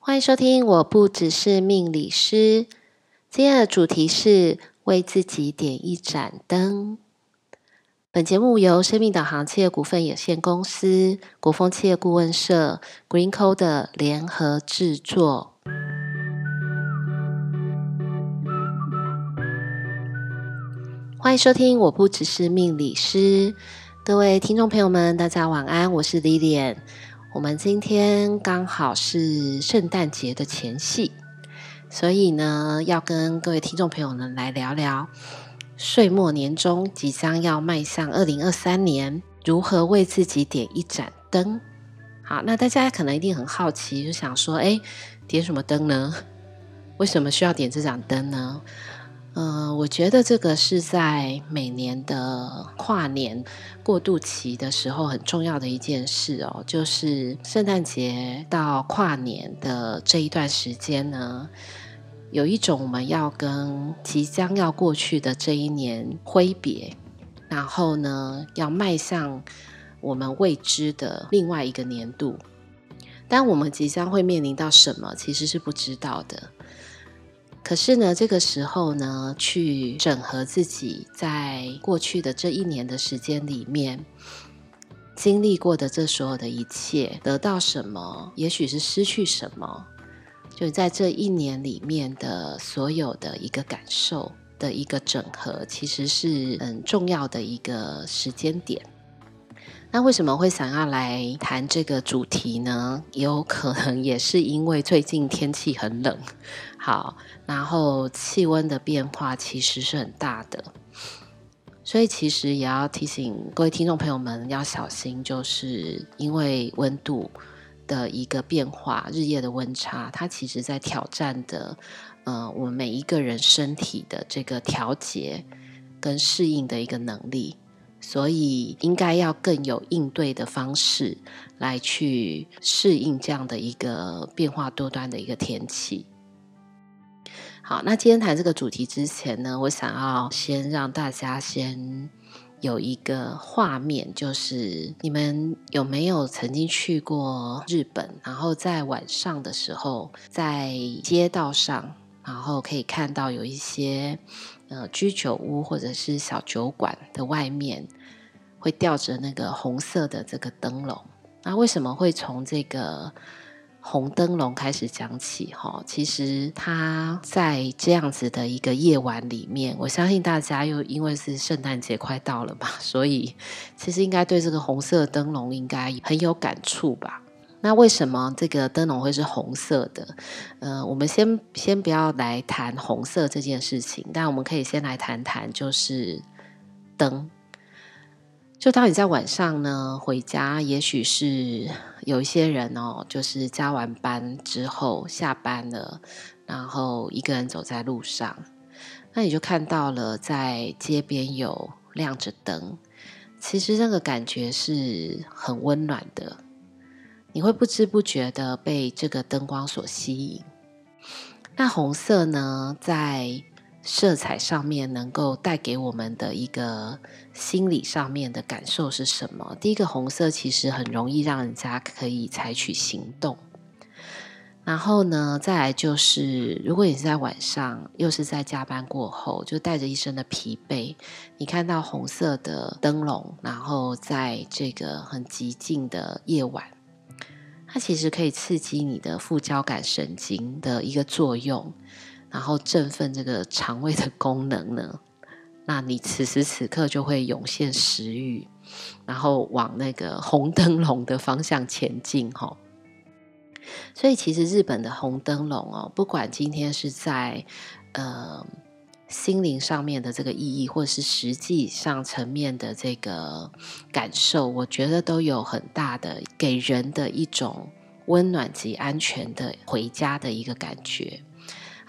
欢迎收听，我不只是命理师。今天的主题是为自己点一盏灯。本节目由生命导航企业股份有限公司、国风企业顾问社、Green Code 联合制作。欢迎收听，我不只是命理师。各位听众朋友们，大家晚安，我是 Lilian。我们今天刚好是圣诞节的前夕，所以呢，要跟各位听众朋友们来聊聊。岁末年终，即将要迈向二零二三年，如何为自己点一盏灯？好，那大家可能一定很好奇，就想说，哎，点什么灯呢？为什么需要点这盏灯呢？嗯、呃，我觉得这个是在每年的跨年过渡期的时候很重要的一件事哦，就是圣诞节到跨年的这一段时间呢。有一种我们要跟即将要过去的这一年挥别，然后呢，要迈向我们未知的另外一个年度。但我们即将会面临到什么，其实是不知道的。可是呢，这个时候呢，去整合自己在过去的这一年的时间里面经历过的这所有的一切，得到什么，也许是失去什么。就在这一年里面的所有的一个感受的一个整合，其实是很重要的一个时间点。那为什么会想要来谈这个主题呢？有可能也是因为最近天气很冷，好，然后气温的变化其实是很大的，所以其实也要提醒各位听众朋友们要小心，就是因为温度。的一个变化，日夜的温差，它其实在挑战的，呃，我们每一个人身体的这个调节跟适应的一个能力，所以应该要更有应对的方式来去适应这样的一个变化多端的一个天气。好，那今天谈这个主题之前呢，我想要先让大家先。有一个画面，就是你们有没有曾经去过日本？然后在晚上的时候，在街道上，然后可以看到有一些呃居酒屋或者是小酒馆的外面，会吊着那个红色的这个灯笼。那为什么会从这个？红灯笼开始讲起，哈，其实它在这样子的一个夜晚里面，我相信大家又因为是圣诞节快到了嘛，所以其实应该对这个红色灯笼应该很有感触吧？那为什么这个灯笼会是红色的？呃，我们先先不要来谈红色这件事情，但我们可以先来谈谈就是灯。就当你在晚上呢，回家，也许是有一些人哦，就是加完班之后下班了，然后一个人走在路上，那你就看到了在街边有亮着灯，其实那个感觉是很温暖的，你会不知不觉的被这个灯光所吸引。那红色呢，在色彩上面能够带给我们的一个心理上面的感受是什么？第一个，红色其实很容易让人家可以采取行动。然后呢，再来就是，如果你是在晚上，又是在加班过后，就带着一身的疲惫，你看到红色的灯笼，然后在这个很寂静的夜晚，它其实可以刺激你的副交感神经的一个作用。然后振奋这个肠胃的功能呢，那你此时此刻就会涌现食欲，然后往那个红灯笼的方向前进哈。所以其实日本的红灯笼哦，不管今天是在呃心灵上面的这个意义，或者是实际上层面的这个感受，我觉得都有很大的给人的一种温暖及安全的回家的一个感觉。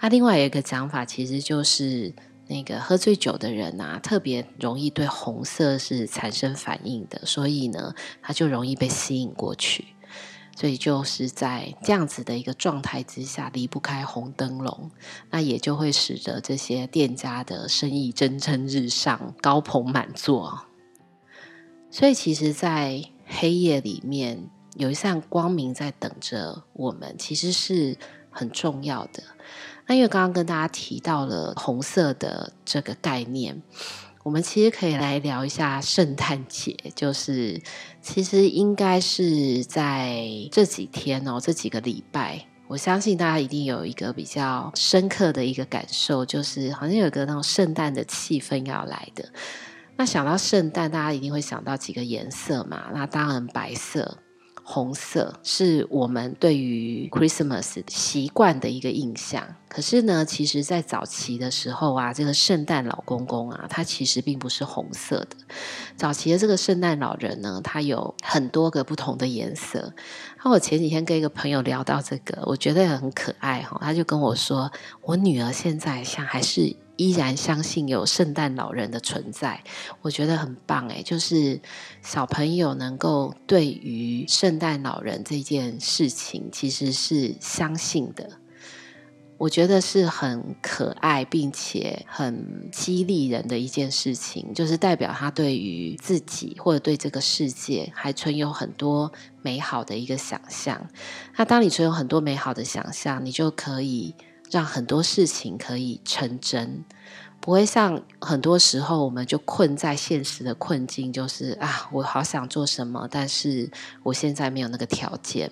他、另外有一个讲法，其实就是那个喝醉酒的人啊，特别容易对红色是产生反应的，所以呢，他就容易被吸引过去。所以就是在这样子的一个状态之下，离不开红灯笼，那也就会使得这些店家的生意蒸蒸日上，高朋满座。所以其实，在黑夜里面，有一扇光明在等着我们，其实是很重要的。那因为刚刚跟大家提到了红色的这个概念，我们其实可以来聊一下圣诞节。就是其实应该是在这几天哦，这几个礼拜，我相信大家一定有一个比较深刻的一个感受，就是好像有个那种圣诞的气氛要来的。那想到圣诞，大家一定会想到几个颜色嘛？那当然白色。红色是我们对于 Christmas 习惯的一个印象。可是呢，其实，在早期的时候啊，这个圣诞老公公啊，他其实并不是红色的。早期的这个圣诞老人呢，他有很多个不同的颜色。那我前几天跟一个朋友聊到这个，我觉得很可爱哈。他就跟我说，我女儿现在像还是。依然相信有圣诞老人的存在，我觉得很棒诶，就是小朋友能够对于圣诞老人这件事情，其实是相信的。我觉得是很可爱，并且很激励人的一件事情，就是代表他对于自己或者对这个世界还存有很多美好的一个想象。那当你存有很多美好的想象，你就可以。让很多事情可以成真，不会像很多时候我们就困在现实的困境，就是啊，我好想做什么，但是我现在没有那个条件。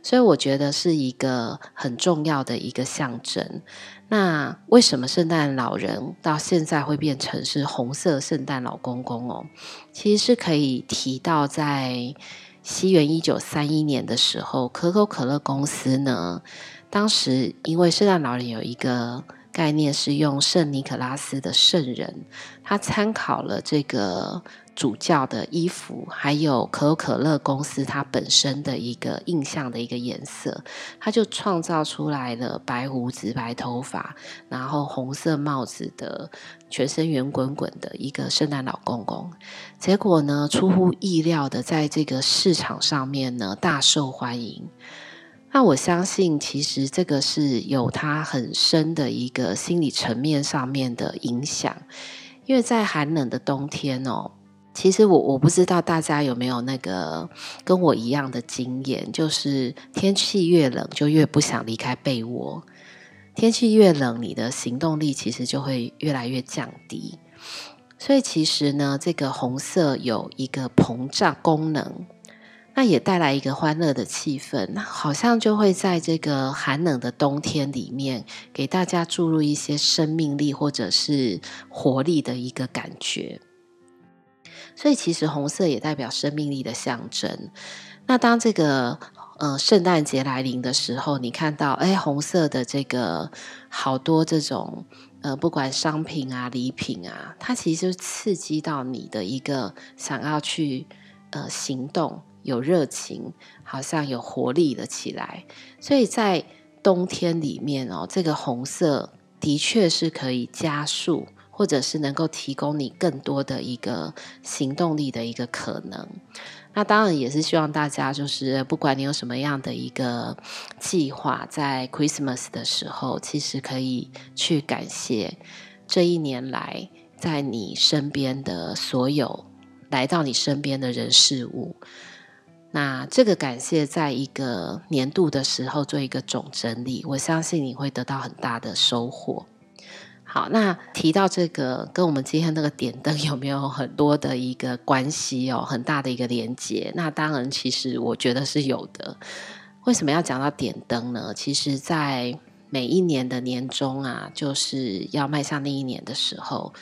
所以我觉得是一个很重要的一个象征。那为什么圣诞老人到现在会变成是红色圣诞老公公哦？其实是可以提到在西元一九三一年的时候，可口可乐公司呢。当时，因为圣诞老人有一个概念是用圣尼可拉斯的圣人，他参考了这个主教的衣服，还有可口可乐公司它本身的一个印象的一个颜色，他就创造出来了白胡子、白头发，然后红色帽子的，全身圆滚滚的一个圣诞老公公。结果呢，出乎意料的，在这个市场上面呢，大受欢迎。那我相信，其实这个是有它很深的一个心理层面上面的影响，因为在寒冷的冬天哦，其实我我不知道大家有没有那个跟我一样的经验，就是天气越冷就越不想离开被窝，天气越冷，你的行动力其实就会越来越降低，所以其实呢，这个红色有一个膨胀功能。那也带来一个欢乐的气氛，好像就会在这个寒冷的冬天里面，给大家注入一些生命力或者是活力的一个感觉。所以，其实红色也代表生命力的象征。那当这个呃圣诞节来临的时候，你看到哎红色的这个好多这种呃不管商品啊礼品啊，它其实就刺激到你的一个想要去呃行动。有热情，好像有活力了起来。所以在冬天里面哦，这个红色的确是可以加速，或者是能够提供你更多的一个行动力的一个可能。那当然也是希望大家，就是不管你有什么样的一个计划，在 Christmas 的时候，其实可以去感谢这一年来在你身边的所有来到你身边的人事物。那这个感谢，在一个年度的时候做一个总整理，我相信你会得到很大的收获。好，那提到这个，跟我们今天那个点灯有没有很多的一个关系哦？很大的一个连接。那当然，其实我觉得是有的。为什么要讲到点灯呢？其实，在每一年的年终啊，就是要迈向那一年的时候。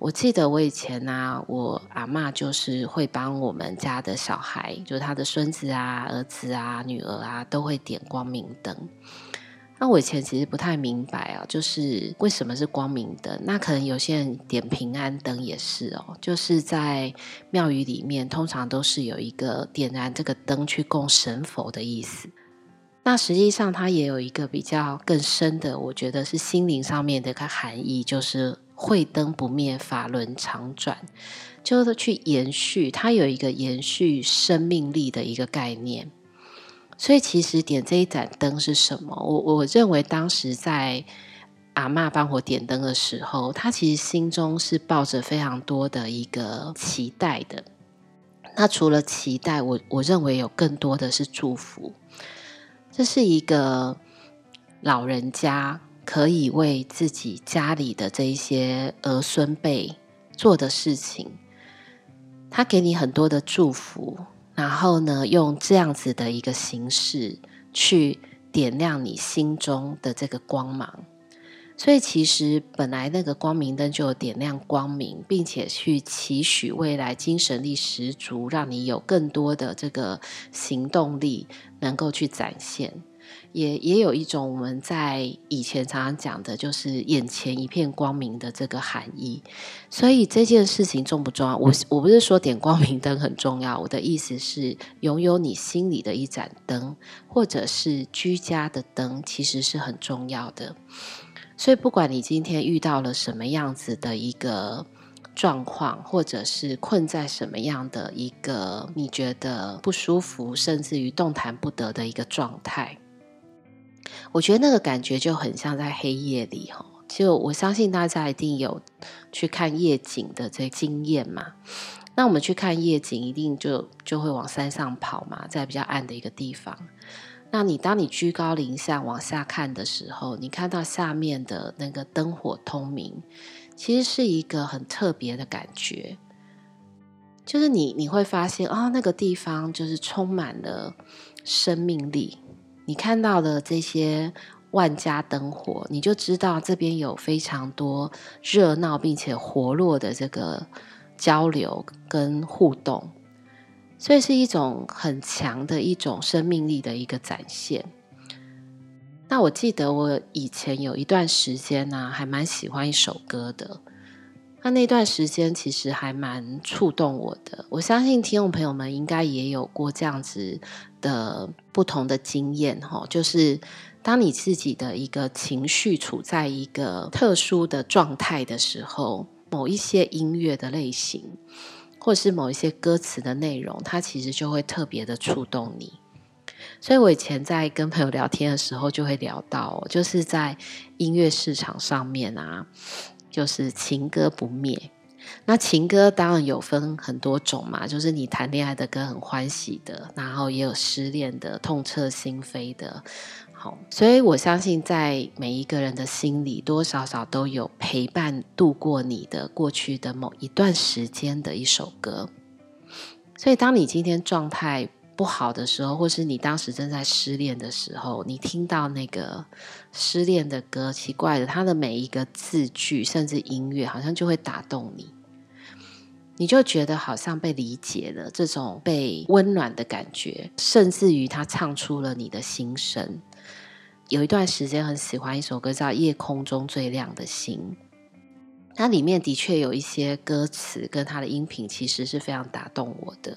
我记得我以前、啊，我阿嬷就是会帮我们家的小孩，就是他的孙子啊、儿子啊、女儿啊，都会点光明灯。那我以前其实不太明白啊，就是为什么是光明灯？那可能有些人点平安灯也是哦，就是在庙宇里面，通常都是有一个点燃这个灯去供神佛的意思。那实际上它也有一个比较更深的，我觉得是心灵上面的一个含义，就是。慧灯不灭，法轮常转，就是去延续，它有一个延续生命力的一个概念。所以，其实点这一盏灯是什么？我我认为，当时在阿嬷帮我点灯的时候，他其实心中是抱着非常多的一个期待的。那除了期待，我我认为有更多的是祝福。这是一个老人家可以为自己家里的这一些儿孙辈做的事情，他给你很多的祝福，然后呢，用这样子的一个形式去点亮你心中的这个光芒。所以，其实本来那个光明灯就点亮光明，并且去期许未来精神力十足，让你有更多的这个行动力能够去展现。也也有一种我们在以前常常讲的，就是眼前一片光明的这个含义。所以这件事情重不重要？我我不是说点光明灯很重要，我的意思是拥有你心里的一盏灯，或者是居家的灯，其实是很重要的。所以，不管你今天遇到了什么样子的一个状况，或者是困在什么样的一个你觉得不舒服，甚至于动弹不得的一个状态，我觉得那个感觉就很像在黑夜里哈。就我相信大家一定有去看夜景的这经验嘛。那我们去看夜景，一定就就会往山上跑嘛，在比较暗的一个地方。那你当你居高临下往下看的时候，你看到下面的那个灯火通明，其实是一个很特别的感觉。就是你你会发现啊、哦，那个地方就是充满了生命力。你看到的这些万家灯火，你就知道这边有非常多热闹并且活络的这个交流跟互动。所以是一种很强的一种生命力的一个展现。那我记得我以前有一段时间呢、还蛮喜欢一首歌的。那那段时间其实还蛮触动我的。我相信听众朋友们应该也有过这样子的不同的经验哈，就是当你自己的一个情绪处在一个特殊的状态的时候，某一些音乐的类型。或是某一些歌词的内容，它其实就会特别的触动你。所以我以前在跟朋友聊天的时候，就会聊到，就是在音乐市场上面啊，就是情歌不灭。那情歌当然有分很多种嘛，就是你谈恋爱的歌很欢喜的，然后也有失恋的痛彻心扉的。好，所以我相信，在每一个人的心里，多少少都有陪伴度过你的过去的某一段时间的一首歌。所以，当你今天状态不好的时候，或是你当时正在失恋的时候，你听到那个失恋的歌，奇怪的，它的每一个字句，甚至音乐，好像就会打动你，你就觉得好像被理解了，这种被温暖的感觉，甚至于他唱出了你的心声。有一段时间很喜欢一首歌，叫《夜空中最亮的星》。它里面的确有一些歌词跟它的音频，其实是非常打动我的。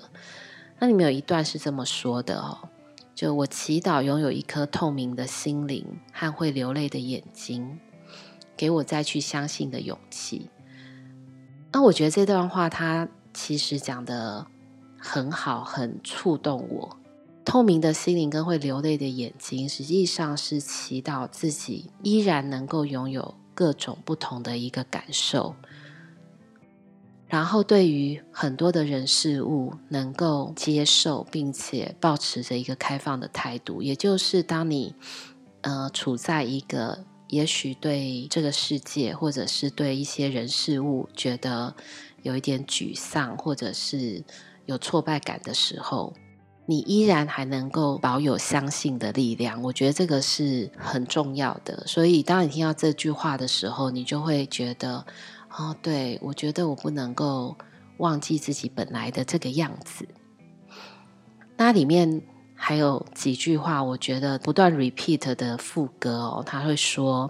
那里面有一段是这么说的哦：“就我祈祷拥有一颗透明的心灵和会流泪的眼睛，给我再去相信的勇气。”那我觉得这段话，它其实讲得很好，很触动我。透明的心灵跟会流泪的眼睛，实际上是祈祷自己依然能够拥有各种不同的一个感受，然后对于很多的人事物能够接受，并且保持着一个开放的态度。也就是当你呃处在一个也许对这个世界或者是对一些人事物觉得有一点沮丧，或者是有挫败感的时候。你依然还能够保有相信的力量，我觉得这个是很重要的。所以，当你听到这句话的时候，你就会觉得，哦，对，我觉得我不能够忘记自己本来的这个样子。那里面还有几句话，我觉得不断 repeat 的副歌哦，他会说：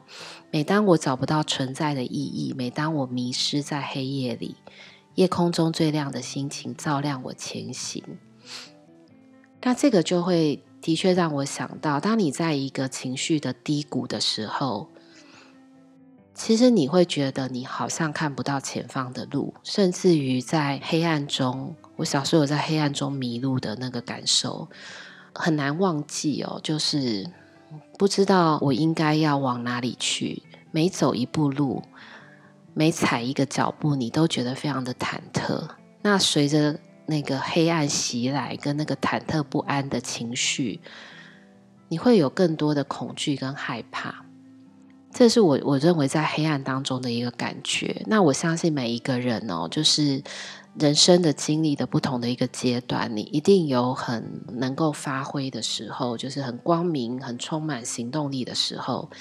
每当我找不到存在的意义，每当我迷失在黑夜里，夜空中最亮的星请照亮我前行。那这个就会的确让我想到，当你在一个情绪的低谷的时候，其实你会觉得你好像看不到前方的路，甚至于在黑暗中。我小时候有在黑暗中迷路的那个感受，很难忘记哦。就是不知道我应该要往哪里去，每走一步路，每踩一个脚步，你都觉得非常的忐忑。那随着那个黑暗袭来跟那个忐忑不安的情绪，你会有更多的恐惧跟害怕。这是我我认为在黑暗当中的一个感觉。那我相信每一个人哦，就是人生的经历的不同的一个阶段，你一定有很能够发挥的时候，就是很光明、很充满行动力的时候。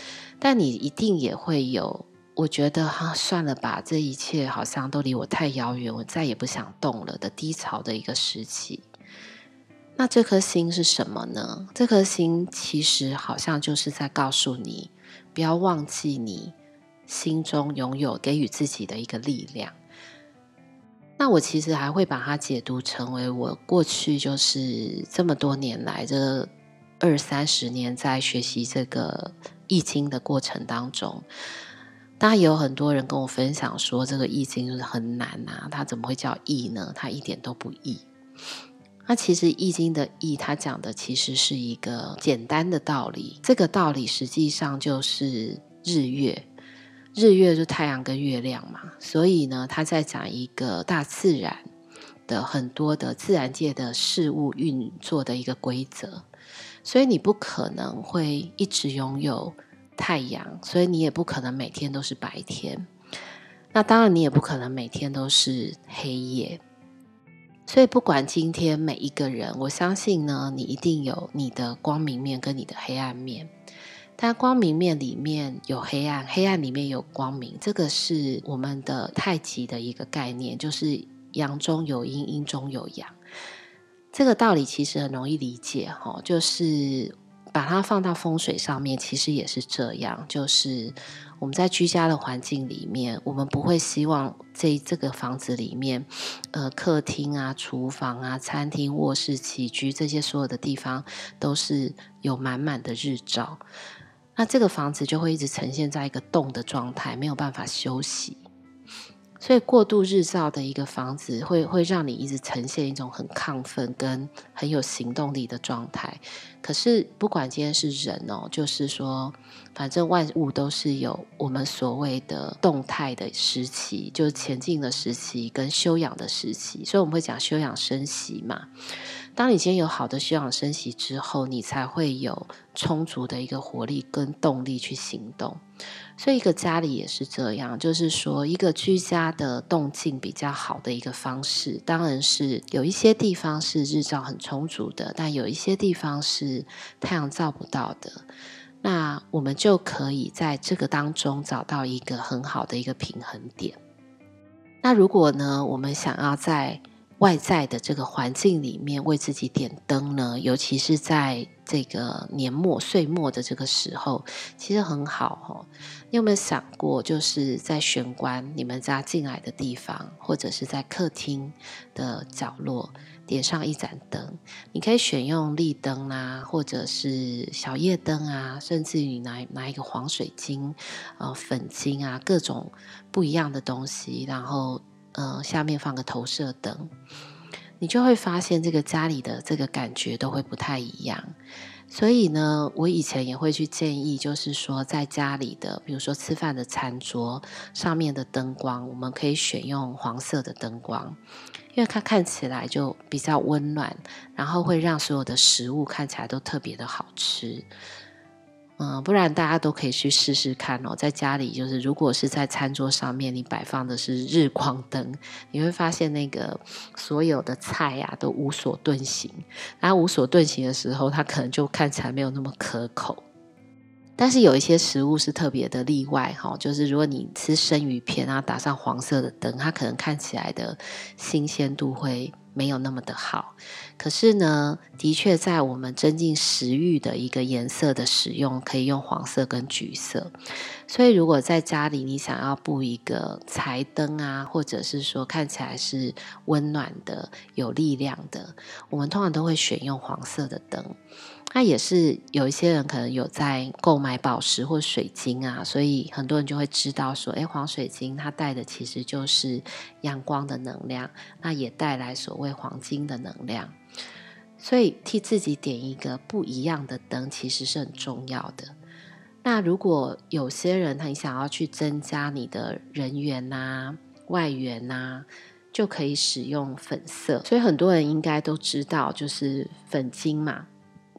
但你一定也会有，我觉得哈、算了吧，这一切好像都离我太遥远，我再也不想动了的低潮的一个时期。那这颗星是什么呢？这颗星其实好像就是在告诉你。不要忘记你心中拥有给予自己的一个力量。那我其实还会把它解读成为我过去就是这么多年来这二三十年在学习这个易经的过程当中，当然也有很多人跟我分享说，这个易经就是很难啊，它怎么会叫易呢？它一点都不易。那其实《易经》的“易”，它讲的其实是一个简单的道理。这个道理实际上就是日月，日月就太阳跟月亮嘛。所以呢，它在讲一个大自然的很多的自然界的事物运作的一个规则。所以你不可能会一直拥有太阳，所以你也不可能每天都是白天。那当然，你也不可能每天都是黑夜。所以，不管今天每一个人，我相信呢，你一定有你的光明面跟你的黑暗面。但光明面里面有黑暗，黑暗里面有光明，这个是我们的太极的一个概念，就是阳中有阴，阴中有阳。这个道理其实很容易理解哈，就是把它放到风水上面，其实也是这样，就是。我们在居家的环境里面，我们不会希望这这个房子里面，呃，客厅啊、厨房啊、餐厅、卧室、起居这些所有的地方都是有满满的日照，那这个房子就会一直呈现在一个动的状态，没有办法休息。所以过度日照的一个房子会会让你一直呈现一种很亢奋跟很有行动力的状态。可是不管今天是人哦，就是说，反正万物都是有我们所谓的动态的时期，就是前进的时期跟修养的时期。所以我们会讲修养生息嘛。当你今天有好的休养生息之后，你才会有充足的一个活力跟动力去行动。所以，一个家里也是这样，就是说，一个居家的动静比较好的一个方式，当然是有一些地方是日照很充足的，但有一些地方是太阳照不到的。那我们就可以在这个当中找到一个很好的一个平衡点。那如果呢，我们想要在外在的这个环境里面为自己点灯呢，尤其是在这个年末岁末的这个时候，其实很好哦。你有没有想过，就是在玄关你们家进来的地方，或者是在客厅的角落点上一盏灯？你可以选用立灯啊，或者是小夜灯啊，甚至于拿拿一个黄水晶、呃粉晶啊，各种不一样的东西，然后。呃，下面放个投射灯，你就会发现这个家里的这个感觉都会不太一样。所以呢，我以前也会去建议，就是说在家里的，比如说吃饭的餐桌上面的灯光，我们可以选用黄色的灯光，因为它看起来就比较温暖，然后会让所有的食物看起来都特别的好吃。嗯，不然大家都可以去试试看哦。在家里，就是如果是在餐桌上面，你摆放的是日光灯，你会发现那个所有的菜呀、啊、都无所遁形。那无所遁形的时候，它可能就看起来没有那么可口。但是有一些食物是特别的例外哈，就是如果你吃生鱼片，然后打上黄色的灯，它可能看起来的新鲜度会。没有那么的好，可是呢，的确在我们增进食欲的一个颜色的使用，可以用黄色跟橘色。所以，如果在家里你想要布一个彩灯啊，或者是说看起来是温暖的、有力量的，我们通常都会选用黄色的灯。那也是有一些人可能有在购买宝石或水晶啊，所以很多人就会知道说，诶，黄水晶它带的其实就是阳光的能量，那也带来所谓黄金的能量。所以替自己点一个不一样的灯，其实是很重要的。那如果有些人他想要去增加你的人缘呐、外缘呐，就可以使用粉色。所以很多人应该都知道，就是粉晶嘛，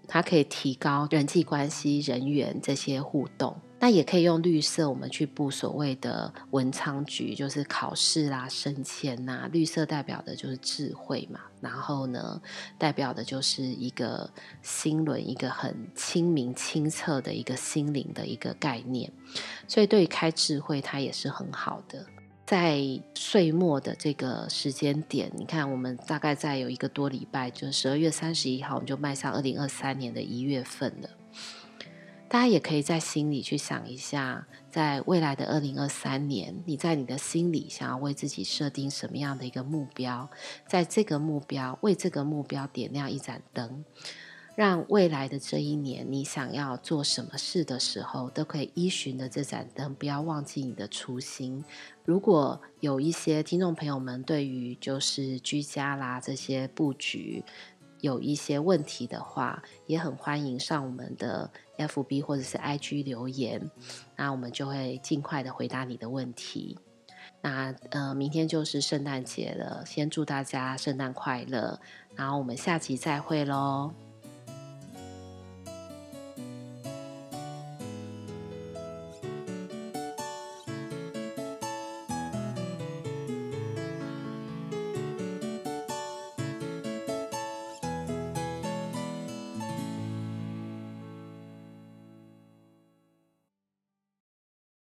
它可以提高人际关系、人缘这些互动。那也可以用绿色，我们去布所谓的文昌局，就是考试啦、升迁呐。绿色代表的就是智慧嘛，然后呢，代表的就是一个心轮，一个很清明清澈的一个心灵的一个概念。所以对于开智慧，它也是很好的。在岁末的这个时间点，你看，我们大概再有一个多礼拜，就十二月三十一号，我们就迈向二零二三年的一月份了。大家也可以在心里去想一下，在未来的二零二三年，你在你的心里想要为自己设定什么样的一个目标？在这个目标，为这个目标点亮一盏灯，让未来的这一年，你想要做什么事的时候，都可以依循着这盏灯，不要忘记你的初心。如果有一些听众朋友们对于就是居家啦这些布局，有一些问题的话，也很欢迎上我们的 FB 或者是 IG 留言，那我们就会尽快的回答你的问题。那呃，明天就是圣诞节了，先祝大家圣诞快乐，然后我们下集再会喽。